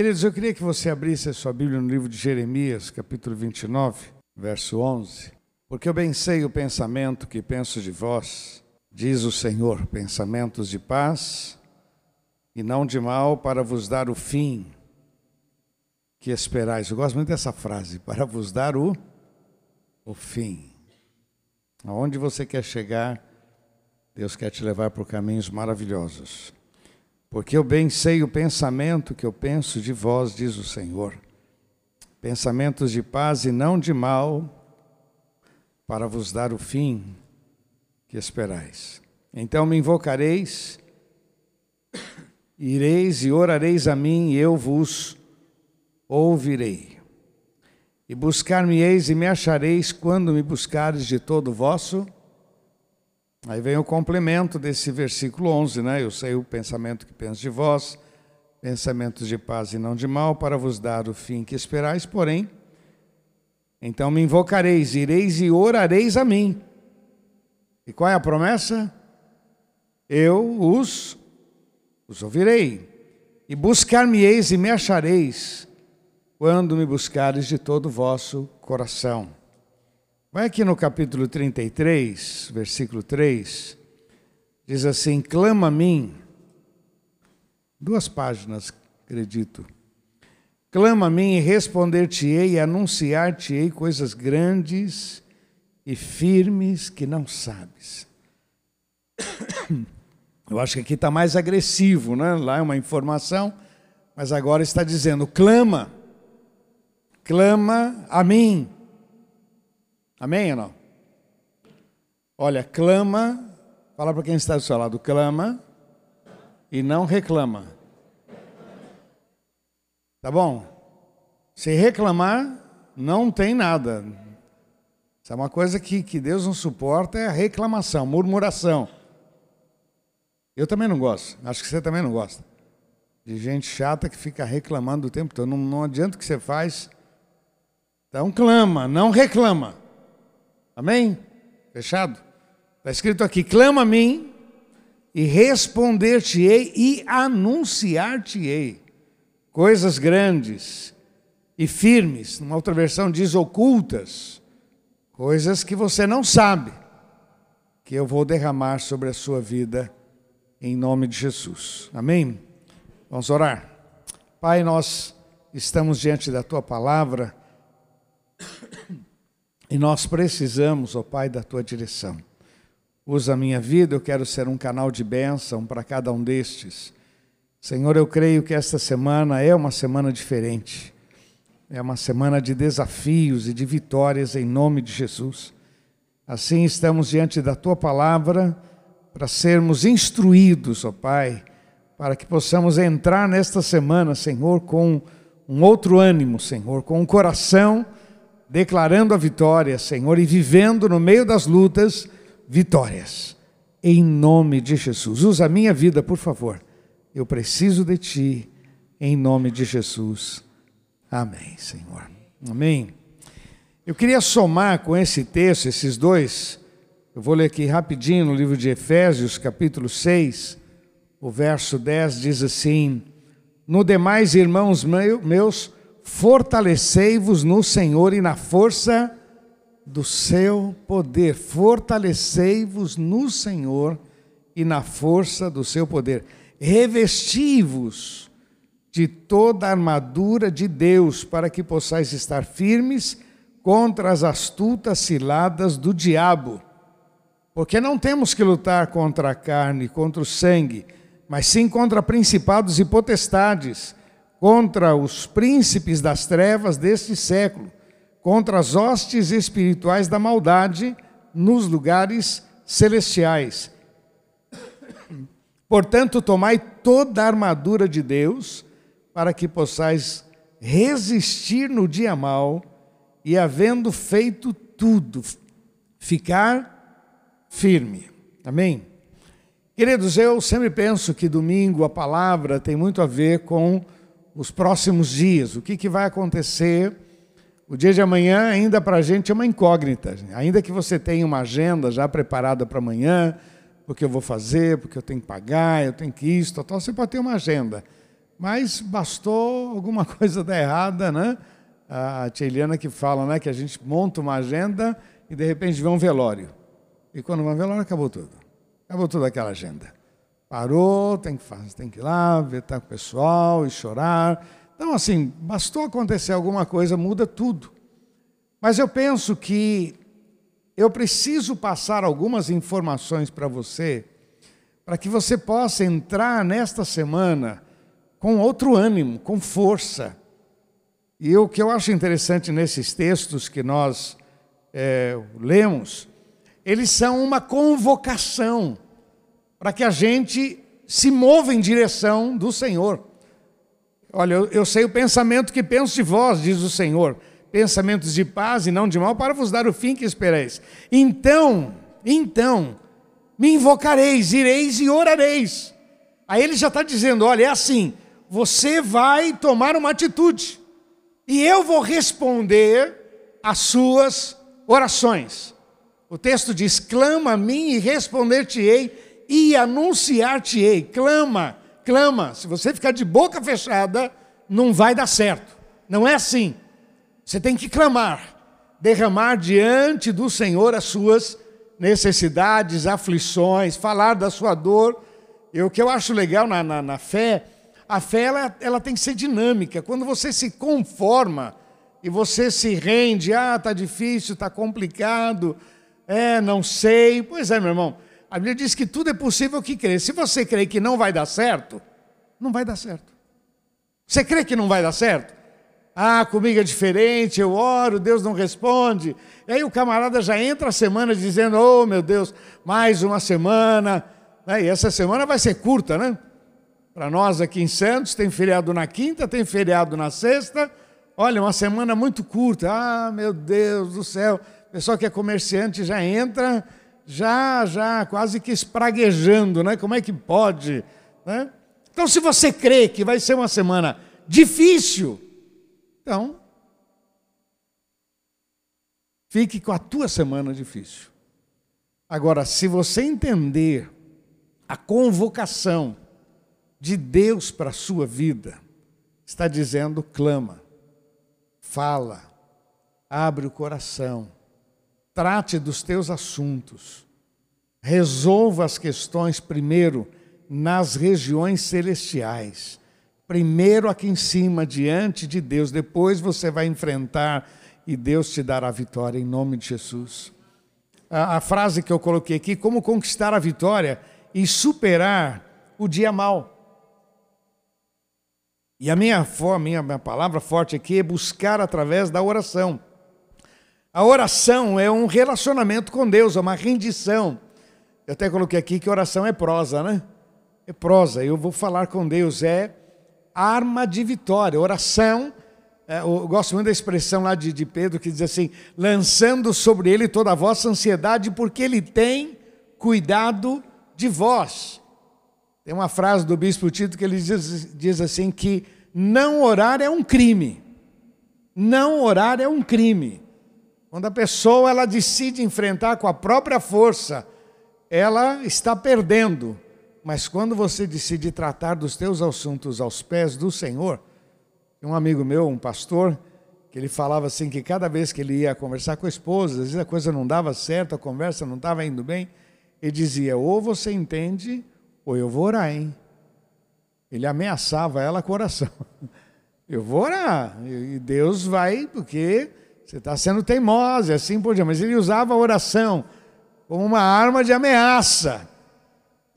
Queridos, eu queria que você abrisse a sua Bíblia no livro de Jeremias, capítulo 29, verso 11. Porque eu bem sei o pensamento que penso de vós, diz o Senhor, pensamentos de paz e não de mal, para vos dar o fim que esperais. Eu gosto muito dessa frase, para vos dar o, o fim. Aonde você quer chegar, Deus quer te levar por caminhos maravilhosos. Porque eu bem sei o pensamento que eu penso de vós, diz o Senhor. Pensamentos de paz e não de mal, para vos dar o fim que esperais. Então me invocareis, ireis e orareis a mim, e eu vos ouvirei. E buscar-me-eis e me achareis quando me buscares de todo o vosso Aí vem o complemento desse versículo 11, né? Eu sei o pensamento que penso de vós, pensamentos de paz e não de mal, para vos dar o fim que esperais, porém, então me invocareis, ireis e orareis a mim. E qual é a promessa? Eu os, os ouvirei. E buscar-me-eis e me achareis, quando me buscares de todo o vosso coração. Vai aqui no capítulo 33, versículo 3, diz assim: Clama a mim, duas páginas, acredito. Clama a mim e responder-te-ei e anunciar-te-ei coisas grandes e firmes que não sabes. Eu acho que aqui está mais agressivo, né? Lá é uma informação, mas agora está dizendo: clama, clama a mim Amém ou não? Olha, clama, fala para quem está do seu lado, clama e não reclama. Tá bom? Se reclamar, não tem nada. Isso é uma coisa que, que Deus não suporta, é a reclamação, murmuração. Eu também não gosto, acho que você também não gosta. De gente chata que fica reclamando o tempo todo. Não, não adianta o que você faz. Então clama, não reclama. Amém? Fechado? Está escrito aqui: clama a mim e responder-te-ei e anunciar-te-ei coisas grandes e firmes. Numa outra versão diz ocultas, coisas que você não sabe, que eu vou derramar sobre a sua vida em nome de Jesus. Amém? Vamos orar. Pai, nós estamos diante da tua palavra e nós precisamos, ó Pai, da tua direção. Usa a minha vida, eu quero ser um canal de bênção para cada um destes. Senhor, eu creio que esta semana é uma semana diferente. É uma semana de desafios e de vitórias em nome de Jesus. Assim estamos diante da tua palavra para sermos instruídos, ó Pai, para que possamos entrar nesta semana, Senhor, com um outro ânimo, Senhor, com um coração declarando a vitória, Senhor, e vivendo no meio das lutas vitórias. Em nome de Jesus. Usa a minha vida, por favor. Eu preciso de Ti, em nome de Jesus. Amém, Senhor. Amém. Eu queria somar com esse texto, esses dois, eu vou ler aqui rapidinho no livro de Efésios, capítulo 6, o verso 10 diz assim: No demais, irmãos meus, fortalecei-vos no Senhor e na força do seu poder. Fortalecei-vos no Senhor e na força do seu poder. Revesti-vos de toda a armadura de Deus, para que possais estar firmes contra as astutas ciladas do diabo. Porque não temos que lutar contra a carne, contra o sangue, mas sim contra principados e potestades contra os príncipes das trevas deste século, contra as hostes espirituais da maldade nos lugares celestiais. Portanto, tomai toda a armadura de Deus, para que possais resistir no dia mau e, havendo feito tudo, ficar firme. Amém? Queridos, eu sempre penso que domingo a palavra tem muito a ver com os próximos dias, o que, que vai acontecer. O dia de amanhã ainda para a gente é uma incógnita. Ainda que você tenha uma agenda já preparada para amanhã, porque eu vou fazer, porque eu tenho que pagar, eu tenho que isso, tal, tal, você pode ter uma agenda. mas bastou alguma coisa dar errada, né? A tia Eliana que fala, né, que a gente monta uma agenda e de repente vê um velório. E quando vai um velório, acabou tudo. Acabou toda aquela agenda. Parou, tem que fazer, tem que ir lá, ver tá com o pessoal e chorar. Então, assim, bastou acontecer alguma coisa, muda tudo. Mas eu penso que eu preciso passar algumas informações para você, para que você possa entrar nesta semana com outro ânimo, com força. E o que eu acho interessante nesses textos que nós é, lemos, eles são uma convocação para que a gente se mova em direção do Senhor. Olha, eu, eu sei o pensamento que penso de vós, diz o Senhor pensamentos de paz e não de mal, para vos dar o fim que espereis. Então, então, me invocareis, ireis e orareis. Aí ele já está dizendo: olha, é assim, você vai tomar uma atitude, e eu vou responder às suas orações. O texto diz: clama a mim e responder-te-ei e anunciar-te-ei. Clama, clama. Se você ficar de boca fechada, não vai dar certo. Não é assim. Você tem que clamar, derramar diante do Senhor as suas necessidades, aflições, falar da sua dor. E o que eu acho legal na, na, na fé, a fé ela, ela tem que ser dinâmica. Quando você se conforma e você se rende, ah, está difícil, está complicado, é, não sei. Pois é, meu irmão, a Bíblia diz que tudo é possível que crer. Se você crê que não vai dar certo, não vai dar certo. Você crê que não vai dar certo? Ah, comigo é diferente, eu oro, Deus não responde. E aí o camarada já entra a semana dizendo: Oh, meu Deus, mais uma semana. E essa semana vai ser curta, né? Para nós aqui em Santos, tem feriado na quinta, tem feriado na sexta. Olha, uma semana muito curta. Ah, meu Deus do céu. O pessoal que é comerciante já entra, já, já, quase que espraguejando, né? Como é que pode? Né? Então, se você crê que vai ser uma semana difícil, então, fique com a tua semana difícil. Agora, se você entender a convocação de Deus para a sua vida, está dizendo: clama, fala, abre o coração, trate dos teus assuntos, resolva as questões primeiro nas regiões celestiais primeiro aqui em cima, diante de Deus, depois você vai enfrentar e Deus te dará a vitória em nome de Jesus. A, a frase que eu coloquei aqui, como conquistar a vitória e superar o dia mal. E a minha, minha, minha palavra forte aqui é buscar através da oração. A oração é um relacionamento com Deus, é uma rendição. Eu até coloquei aqui que oração é prosa, né? É prosa. Eu vou falar com Deus, é arma de vitória. Oração, é, eu gosto muito da expressão lá de, de Pedro que diz assim: lançando sobre ele toda a vossa ansiedade, porque ele tem cuidado de vós. Tem uma frase do bispo Tito que ele diz, diz assim: que não orar é um crime. Não orar é um crime. Quando a pessoa ela decide enfrentar com a própria força, ela está perdendo. Mas quando você decide tratar dos teus assuntos aos pés do Senhor, um amigo meu, um pastor, que ele falava assim que cada vez que ele ia conversar com a esposa, às vezes a coisa não dava certo, a conversa não estava indo bem, ele dizia: ou você entende, ou eu vou orar, hein? Ele ameaçava ela com. Eu vou orar, e Deus vai, porque você está sendo teimosa, assim por diante. Mas ele usava a oração como uma arma de ameaça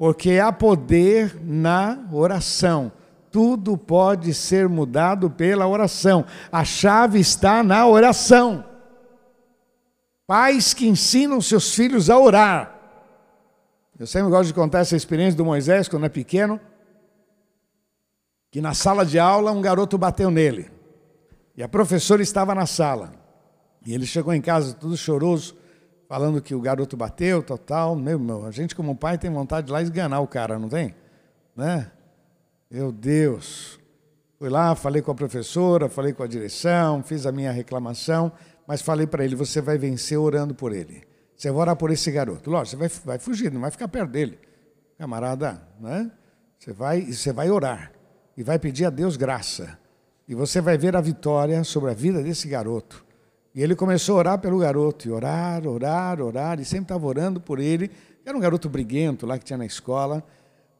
porque há poder na oração. Tudo pode ser mudado pela oração. A chave está na oração. Pais que ensinam seus filhos a orar. Eu sempre gosto de contar essa experiência do Moisés quando é pequeno, que na sala de aula um garoto bateu nele. E a professora estava na sala. E ele chegou em casa todo choroso falando que o garoto bateu, total. Meu, meu, a gente como pai tem vontade de lá esganar o cara, não tem? Né? Meu Deus. Fui lá, falei com a professora, falei com a direção, fiz a minha reclamação, mas falei para ele: você vai vencer orando por ele. Você vai orar por esse garoto. Lógico, você vai, vai fugir, não vai ficar perto dele. Camarada, né? Você vai, você vai orar. e vai pedir a Deus graça. E você vai ver a vitória sobre a vida desse garoto. E ele começou a orar pelo garoto, e orar, orar, orar, e sempre estava orando por ele. Era um garoto briguento lá que tinha na escola.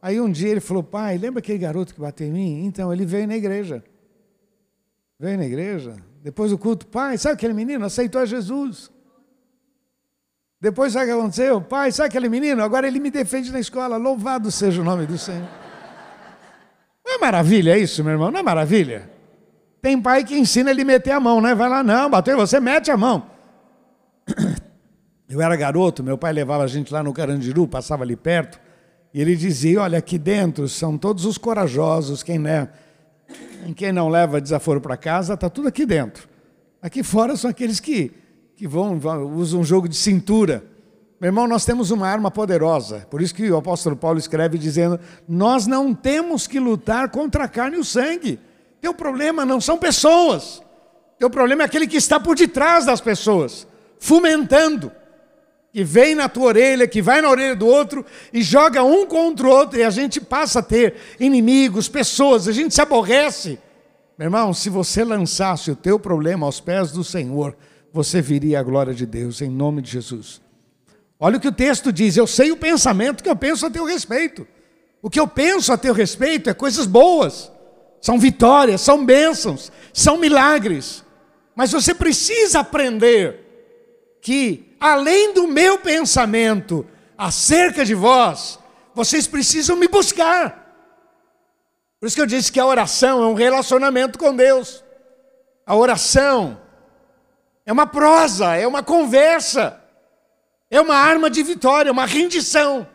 Aí um dia ele falou: Pai, lembra aquele garoto que bateu em mim? Então ele veio na igreja. Veio na igreja. Depois do culto, pai, sabe aquele menino? Aceitou a Jesus. Depois sabe o que aconteceu? Pai, sabe aquele menino? Agora ele me defende na escola. Louvado seja o nome do Senhor. Não é maravilha isso, meu irmão? Não é maravilha? Tem pai que ensina ele meter a mão, né? Vai lá, não, bateu você, mete a mão. Eu era garoto, meu pai levava a gente lá no Carandiru, passava ali perto, e ele dizia: Olha, aqui dentro são todos os corajosos, quem, né, quem não leva desaforo para casa, está tudo aqui dentro. Aqui fora são aqueles que, que vão, usam um jogo de cintura. Meu irmão, nós temos uma arma poderosa. Por isso que o apóstolo Paulo escreve dizendo: Nós não temos que lutar contra a carne e o sangue teu problema não são pessoas. Teu problema é aquele que está por detrás das pessoas, fomentando, que vem na tua orelha, que vai na orelha do outro e joga um contra o outro, e a gente passa a ter inimigos, pessoas, a gente se aborrece. Meu irmão, se você lançasse o teu problema aos pés do Senhor, você viria a glória de Deus, em nome de Jesus. Olha o que o texto diz: eu sei o pensamento que eu penso a teu respeito. O que eu penso a teu respeito é coisas boas são vitórias, são bênçãos, são milagres. Mas você precisa aprender que, além do meu pensamento acerca de vós, vocês precisam me buscar. Por isso que eu disse que a oração é um relacionamento com Deus. A oração é uma prosa, é uma conversa, é uma arma de vitória, uma rendição.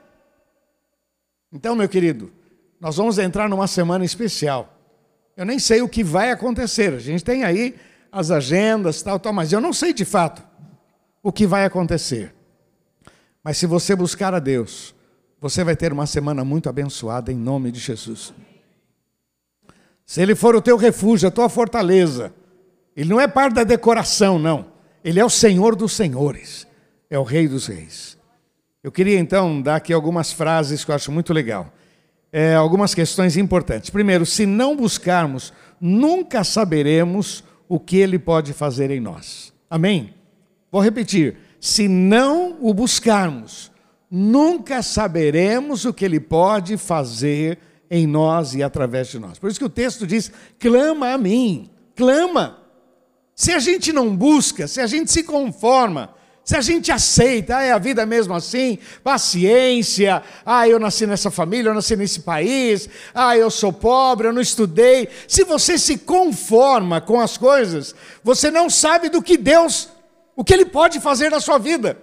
Então, meu querido, nós vamos entrar numa semana especial. Eu nem sei o que vai acontecer. A gente tem aí as agendas, tal, tal, mas eu não sei de fato o que vai acontecer. Mas se você buscar a Deus, você vai ter uma semana muito abençoada em nome de Jesus. Se Ele for o teu refúgio, a tua fortaleza, Ele não é parte da decoração, não. Ele é o Senhor dos senhores, é o Rei dos reis. Eu queria então dar aqui algumas frases que eu acho muito legal é, algumas questões importantes. Primeiro, se não buscarmos, nunca saberemos o que Ele pode fazer em nós. Amém? Vou repetir. Se não o buscarmos, nunca saberemos o que Ele pode fazer em nós e através de nós. Por isso que o texto diz: clama a mim, clama. Se a gente não busca, se a gente se conforma, se a gente aceita, ah, é a vida mesmo assim, paciência, ah, eu nasci nessa família, eu nasci nesse país, ah, eu sou pobre, eu não estudei. Se você se conforma com as coisas, você não sabe do que Deus, o que Ele pode fazer na sua vida.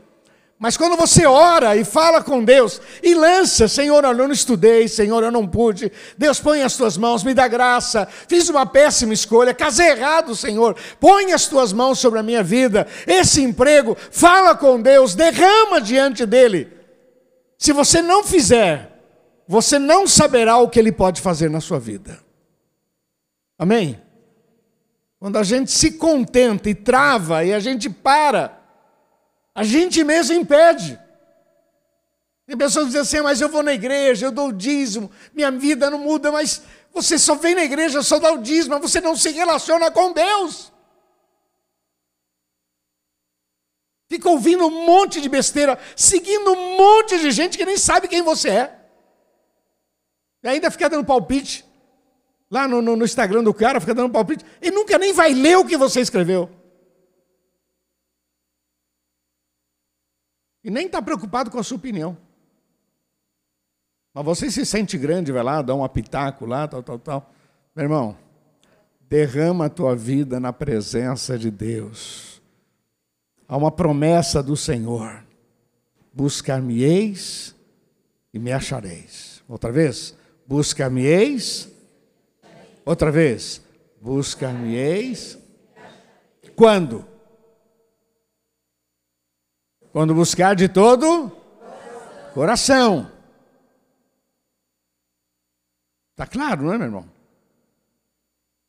Mas quando você ora e fala com Deus e lança, Senhor, eu não estudei, Senhor, eu não pude, Deus põe as tuas mãos, me dá graça, fiz uma péssima escolha, casei errado, Senhor, põe as tuas mãos sobre a minha vida, esse emprego, fala com Deus, derrama diante dEle. Se você não fizer, você não saberá o que Ele pode fazer na sua vida. Amém? Quando a gente se contenta e trava e a gente para, a gente mesmo impede. Tem pessoas dizem assim, mas eu vou na igreja, eu dou o dízimo, minha vida não muda, mas você só vem na igreja, só dá o dízimo, mas você não se relaciona com Deus. Fica ouvindo um monte de besteira, seguindo um monte de gente que nem sabe quem você é. E ainda fica dando palpite. Lá no, no, no Instagram do cara, fica dando palpite. E nunca nem vai ler o que você escreveu. E nem está preocupado com a sua opinião. Mas você se sente grande, vai lá, dá um apitaco lá, tal, tal, tal. Meu irmão, derrama a tua vida na presença de Deus. Há uma promessa do Senhor: buscar-me-eis e me achareis. Outra vez, buscar-me-eis. Outra vez, buscar-me-eis. Quando? Quando buscar de todo coração. Está claro, não é, meu irmão?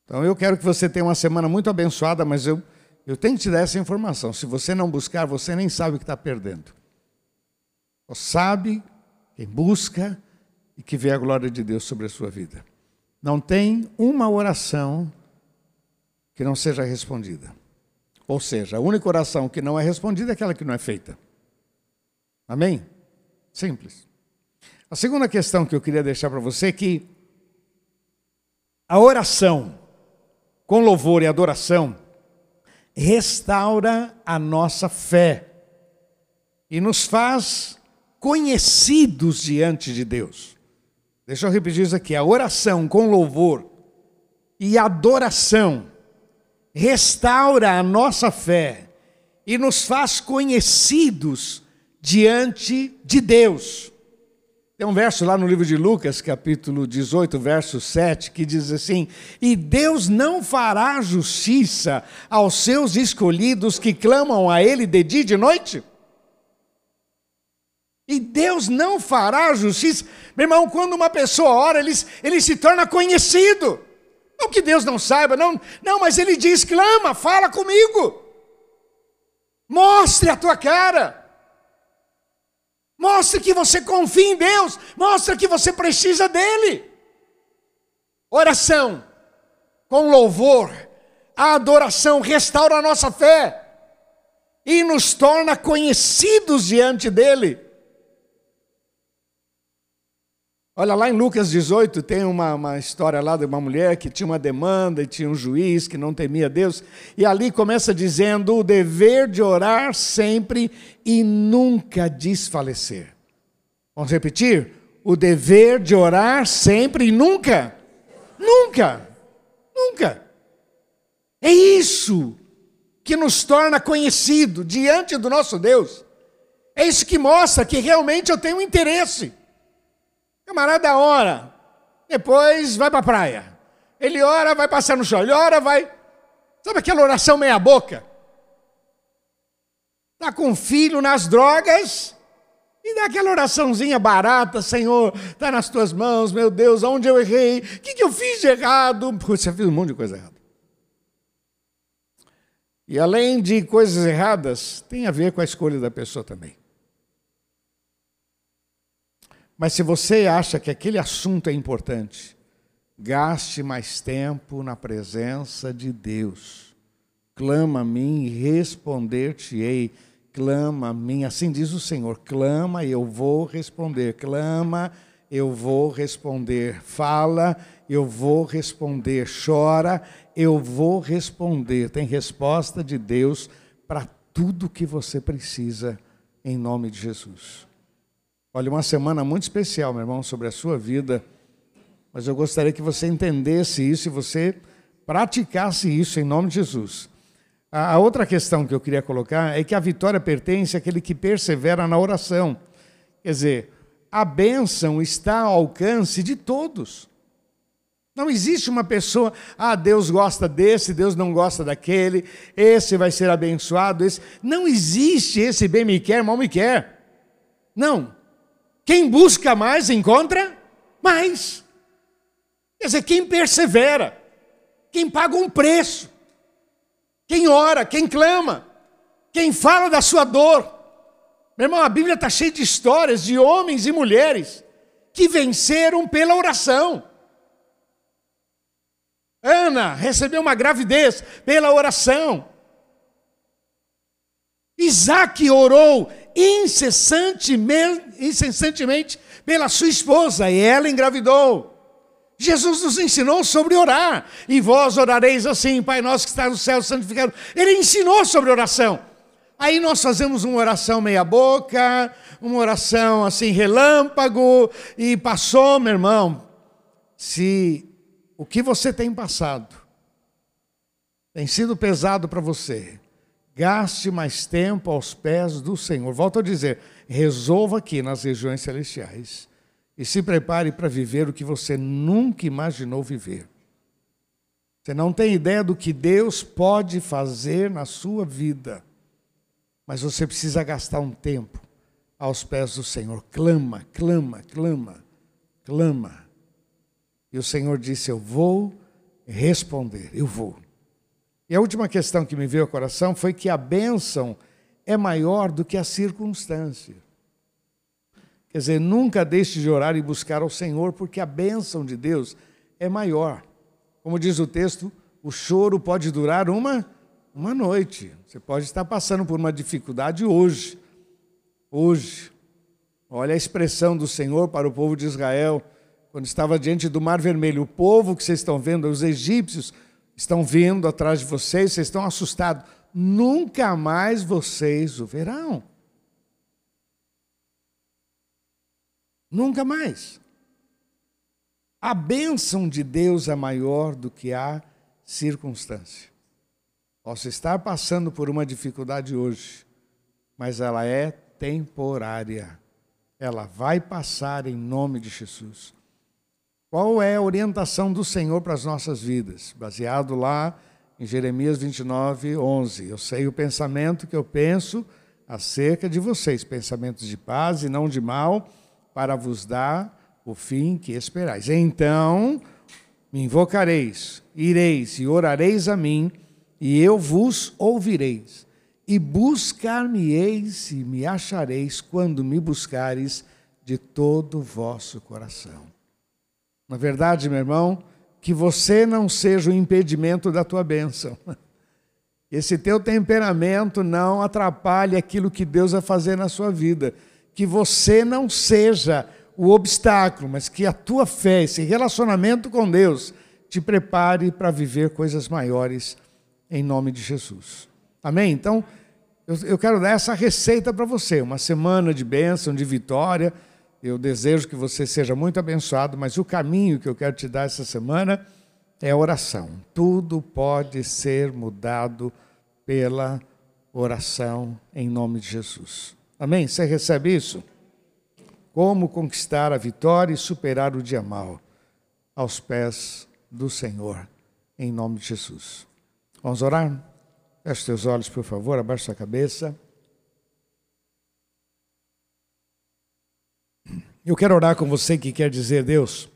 Então eu quero que você tenha uma semana muito abençoada, mas eu, eu tenho que te dar essa informação. Se você não buscar, você nem sabe o que está perdendo. Só sabe quem busca e que vê a glória de Deus sobre a sua vida. Não tem uma oração que não seja respondida. Ou seja, a única oração que não é respondida é aquela que não é feita. Amém? Simples. A segunda questão que eu queria deixar para você é que a oração com louvor e adoração restaura a nossa fé e nos faz conhecidos diante de Deus. Deixa eu repetir isso aqui: a oração com louvor e adoração restaura a nossa fé e nos faz conhecidos diante de Deus. Tem um verso lá no livro de Lucas, capítulo 18, verso 7, que diz assim: E Deus não fará justiça aos seus escolhidos que clamam a Ele de dia e de noite? E Deus não fará justiça. Meu irmão, quando uma pessoa ora, ele, ele se torna conhecido. Não que Deus não saiba, não, não, mas ele diz: clama, fala comigo. Mostre a tua cara. Mostre que você confia em Deus. Mostre que você precisa dele. Oração com louvor, a adoração restaura a nossa fé e nos torna conhecidos diante dele. Olha, lá em Lucas 18 tem uma, uma, história lá de uma mulher que tinha uma demanda e tinha um juiz que não temia Deus. E ali começa dizendo o dever de orar sempre e nunca desfalecer. Vamos repetir? O dever de orar sempre e nunca. Nunca. Nunca. É isso que nos torna conhecido diante do nosso Deus. É isso que mostra que realmente eu tenho interesse. Camarada ora, depois vai para a praia. Ele ora, vai passar no chão. Ele ora, vai. Sabe aquela oração meia-boca? Está com filho nas drogas e dá aquela oraçãozinha barata: Senhor, está nas tuas mãos, meu Deus, onde eu errei? O que, que eu fiz de errado? Você fez um monte de coisa errada. E além de coisas erradas, tem a ver com a escolha da pessoa também. Mas se você acha que aquele assunto é importante, gaste mais tempo na presença de Deus. Clama a mim e responder-te-ei. Clama a mim, assim diz o Senhor: clama e eu vou responder. Clama, eu vou responder. Fala, eu vou responder. Chora, eu vou responder. Tem resposta de Deus para tudo que você precisa, em nome de Jesus. Olha, uma semana muito especial, meu irmão, sobre a sua vida. Mas eu gostaria que você entendesse isso e você praticasse isso em nome de Jesus. A outra questão que eu queria colocar é que a vitória pertence àquele que persevera na oração. Quer dizer, a bênção está ao alcance de todos. Não existe uma pessoa, ah, Deus gosta desse, Deus não gosta daquele, esse vai ser abençoado, esse. Não existe esse bem me quer, mal me quer. Não. Quem busca mais, encontra mais. Quer dizer, quem persevera, quem paga um preço, quem ora, quem clama, quem fala da sua dor. Meu irmão, a Bíblia está cheia de histórias de homens e mulheres que venceram pela oração. Ana recebeu uma gravidez pela oração. Isaac orou incessantemente, incessantemente pela sua esposa e ela engravidou. Jesus nos ensinou sobre orar. E vós orareis assim, Pai nosso que está no céu, santificado. Ele ensinou sobre oração. Aí nós fazemos uma oração meia boca, uma oração assim relâmpago e passou, meu irmão. Se o que você tem passado tem sido pesado para você, Gaste mais tempo aos pés do Senhor. Volto a dizer, resolva aqui nas regiões celestiais e se prepare para viver o que você nunca imaginou viver. Você não tem ideia do que Deus pode fazer na sua vida, mas você precisa gastar um tempo aos pés do Senhor. Clama, clama, clama, clama. E o Senhor disse: Eu vou responder, eu vou. E a última questão que me veio ao coração foi que a bênção é maior do que a circunstância. Quer dizer, nunca deixe de orar e buscar ao Senhor, porque a bênção de Deus é maior. Como diz o texto, o choro pode durar uma, uma noite. Você pode estar passando por uma dificuldade hoje. Hoje. Olha a expressão do Senhor para o povo de Israel, quando estava diante do Mar Vermelho. O povo que vocês estão vendo, os egípcios, estão vindo atrás de vocês, vocês estão assustados. Nunca mais vocês o verão. Nunca mais. A bênção de Deus é maior do que a circunstância. Posso estar passando por uma dificuldade hoje, mas ela é temporária. Ela vai passar em nome de Jesus. Qual é a orientação do Senhor para as nossas vidas? Baseado lá em Jeremias 29, 11. Eu sei o pensamento que eu penso acerca de vocês, pensamentos de paz e não de mal, para vos dar o fim que esperais. Então me invocareis, ireis e orareis a mim, e eu vos ouvireis. E buscar-me-eis e me achareis quando me buscares de todo o vosso coração. Na verdade, meu irmão, que você não seja o impedimento da tua bênção. Esse teu temperamento não atrapalhe aquilo que Deus vai fazer na sua vida. Que você não seja o obstáculo, mas que a tua fé, esse relacionamento com Deus, te prepare para viver coisas maiores em nome de Jesus. Amém? Então, eu, quero dar essa receita para você: uma semana de bênção, de vitória eu desejo que você seja muito abençoado, mas o caminho que eu quero te dar essa semana é oração. Tudo pode ser mudado pela oração em nome de Jesus. Amém? Você recebe isso? Como conquistar a vitória e superar o dia mal aos pés do Senhor, em nome de Jesus. Vamos orar? Feche teus olhos, por favor, abaixe sua cabeça. Eu quero orar com você que quer dizer, Deus,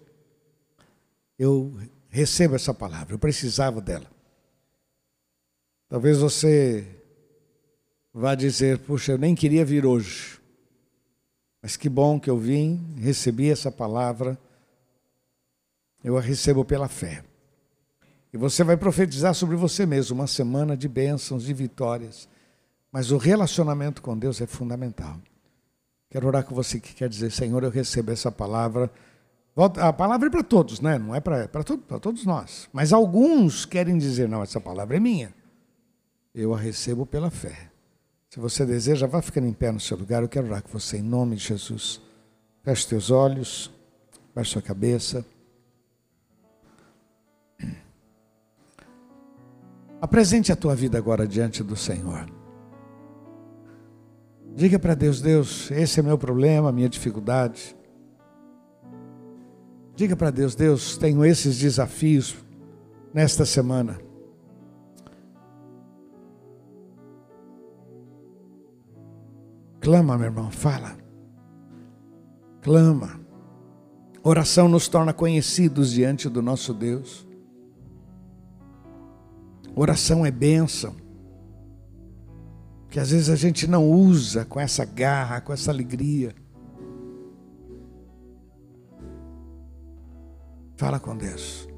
eu recebo essa palavra, eu precisava dela. Talvez você vá dizer, puxa, eu nem queria vir hoje, mas que bom que eu vim, recebi essa palavra, eu a recebo pela fé. E você vai profetizar sobre você mesmo uma semana de bênçãos, de vitórias, mas o relacionamento com Deus é fundamental. Quero orar com você que quer dizer, Senhor, eu recebo essa palavra. A palavra é para todos, né? Não é para todo, todos nós. Mas alguns querem dizer, não, essa palavra é minha. Eu a recebo pela fé. Se você deseja, vá ficando em pé no seu lugar. Eu quero orar com você em nome de Jesus. Feche teus olhos, baixe sua cabeça. Apresente a tua vida agora diante do Senhor. Diga para Deus: Deus, esse é meu problema, minha dificuldade. Diga para Deus: Deus, tenho esses desafios nesta semana. Clama, meu irmão, fala. Clama. Oração nos torna conhecidos diante do nosso Deus. Oração é bênção que às vezes a gente não usa com essa garra, com essa alegria. Fala com Deus.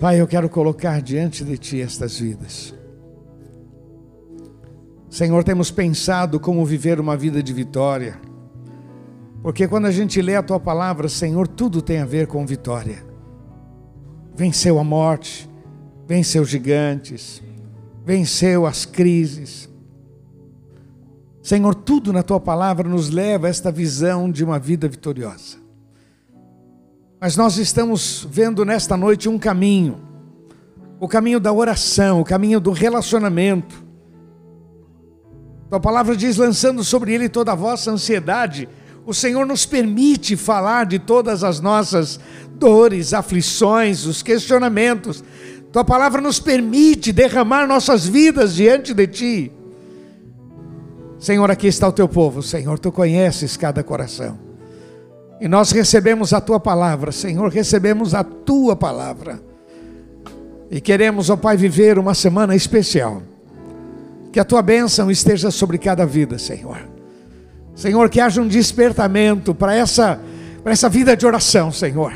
Pai, eu quero colocar diante de Ti estas vidas. Senhor, temos pensado como viver uma vida de vitória. Porque quando a gente lê a Tua palavra, Senhor, tudo tem a ver com vitória. Venceu a morte, venceu gigantes, venceu as crises. Senhor, tudo na tua palavra nos leva a esta visão de uma vida vitoriosa. Mas nós estamos vendo nesta noite um caminho, o caminho da oração, o caminho do relacionamento. Tua palavra diz: lançando sobre ele toda a vossa ansiedade, o Senhor nos permite falar de todas as nossas dores, aflições, os questionamentos, tua palavra nos permite derramar nossas vidas diante de Ti. Senhor, aqui está o teu povo, Senhor, tu conheces cada coração. E nós recebemos a tua palavra, Senhor, recebemos a tua palavra. E queremos, ó Pai, viver uma semana especial. Que a tua bênção esteja sobre cada vida, Senhor. Senhor, que haja um despertamento para essa para essa vida de oração, Senhor.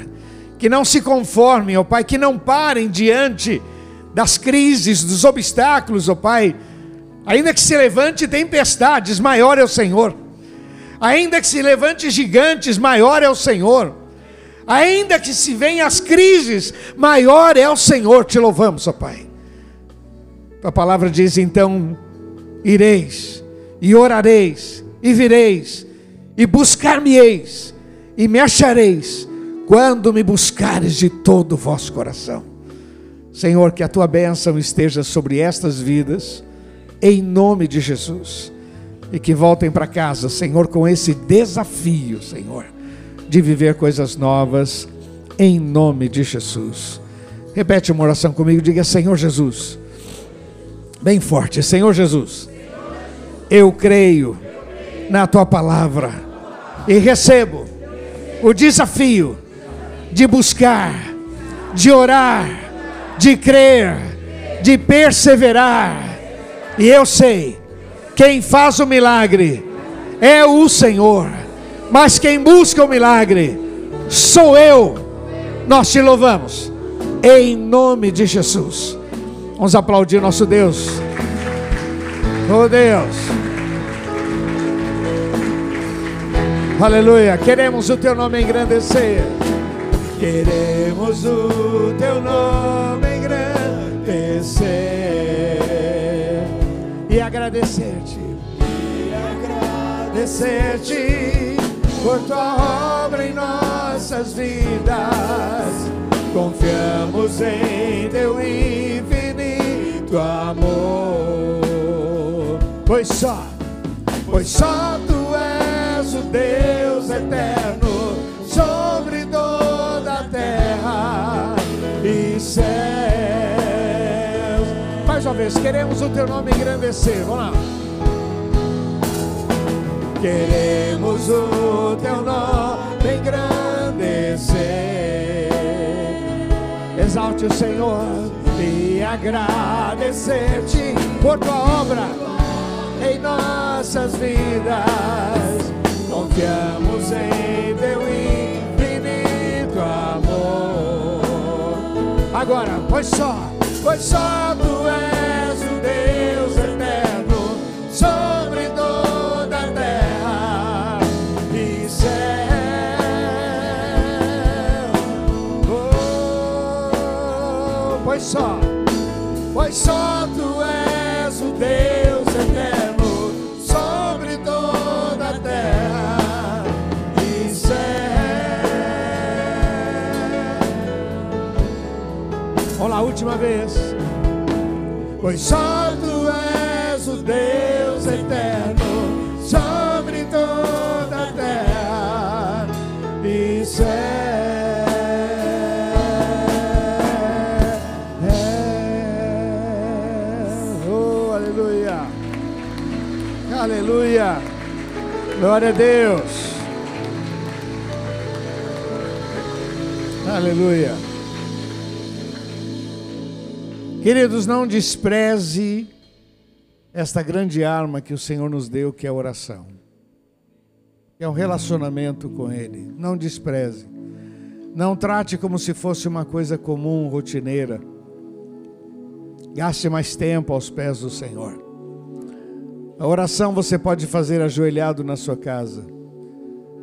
Que não se conformem, ó Pai, que não parem diante das crises, dos obstáculos, ó Pai. Ainda que se levante tempestades, maior é o Senhor. Ainda que se levante gigantes, maior é o Senhor. Ainda que se venham as crises, maior é o Senhor. Te louvamos, ó Pai. Tua palavra diz então: ireis e orareis e vireis e buscar-me-eis e me achareis quando me buscares de todo o vosso coração. Senhor, que a tua bênção esteja sobre estas vidas, em nome de Jesus. E que voltem para casa, Senhor, com esse desafio, Senhor, de viver coisas novas, em nome de Jesus. Repete uma oração comigo, diga: Senhor Jesus, bem forte, Senhor Jesus, eu creio na tua palavra e recebo o desafio de buscar, de orar, de crer, de perseverar. E eu sei, quem faz o milagre é o Senhor, mas quem busca o milagre sou eu. Nós te louvamos, em nome de Jesus. Vamos aplaudir nosso Deus. Oh Deus. Aleluia. Queremos o teu nome engrandecer. Queremos o teu nome engrandecer e agradecer-te. E agradecer-te por tua obra em nossas vidas. Confiamos em teu infinito amor. Pois só, pois só tu o Deus eterno céus. Mais uma vez, queremos o teu nome engrandecer. Vamos lá. Queremos o teu nome engrandecer. Exalte o Senhor e agradecer-te por tua obra em nossas vidas confiamos em Agora, pois só, pois só tu és o Deus eterno sobre toda a terra e céu. Oh, pois só, pois só vez. Pois só tu és o Deus eterno sobre toda a terra e céu. Oh, aleluia. Aleluia. Glória a Deus. Aleluia. Queridos, não despreze esta grande arma que o Senhor nos deu, que é a oração. Que é um relacionamento com Ele. Não despreze. Não trate como se fosse uma coisa comum, rotineira. Gaste mais tempo aos pés do Senhor. A oração você pode fazer ajoelhado na sua casa,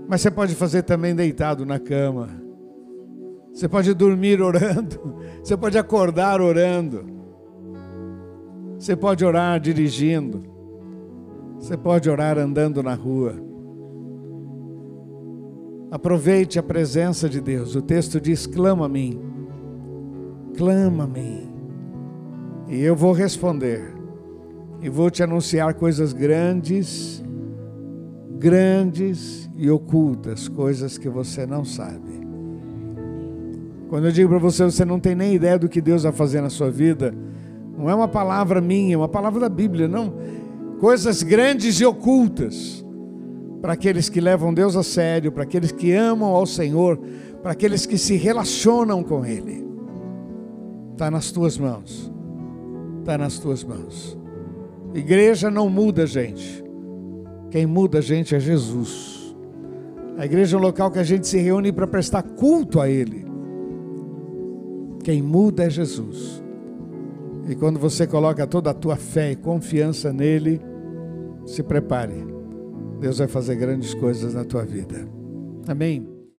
mas você pode fazer também deitado na cama você pode dormir orando, você pode acordar orando, você pode orar dirigindo, você pode orar andando na rua. Aproveite a presença de Deus. O texto diz: clama a mim, clama a mim, e eu vou responder, e vou te anunciar coisas grandes, grandes e ocultas, coisas que você não sabe. Quando eu digo para você, você não tem nem ideia do que Deus vai fazer na sua vida, não é uma palavra minha, é uma palavra da Bíblia, não. Coisas grandes e ocultas para aqueles que levam Deus a sério, para aqueles que amam ao Senhor, para aqueles que se relacionam com Ele. Está nas tuas mãos. Está nas tuas mãos. Igreja não muda gente. Quem muda a gente é Jesus. A igreja é um local que a gente se reúne para prestar culto a Ele. Quem muda é Jesus. E quando você coloca toda a tua fé e confiança nele, se prepare. Deus vai fazer grandes coisas na tua vida. Amém.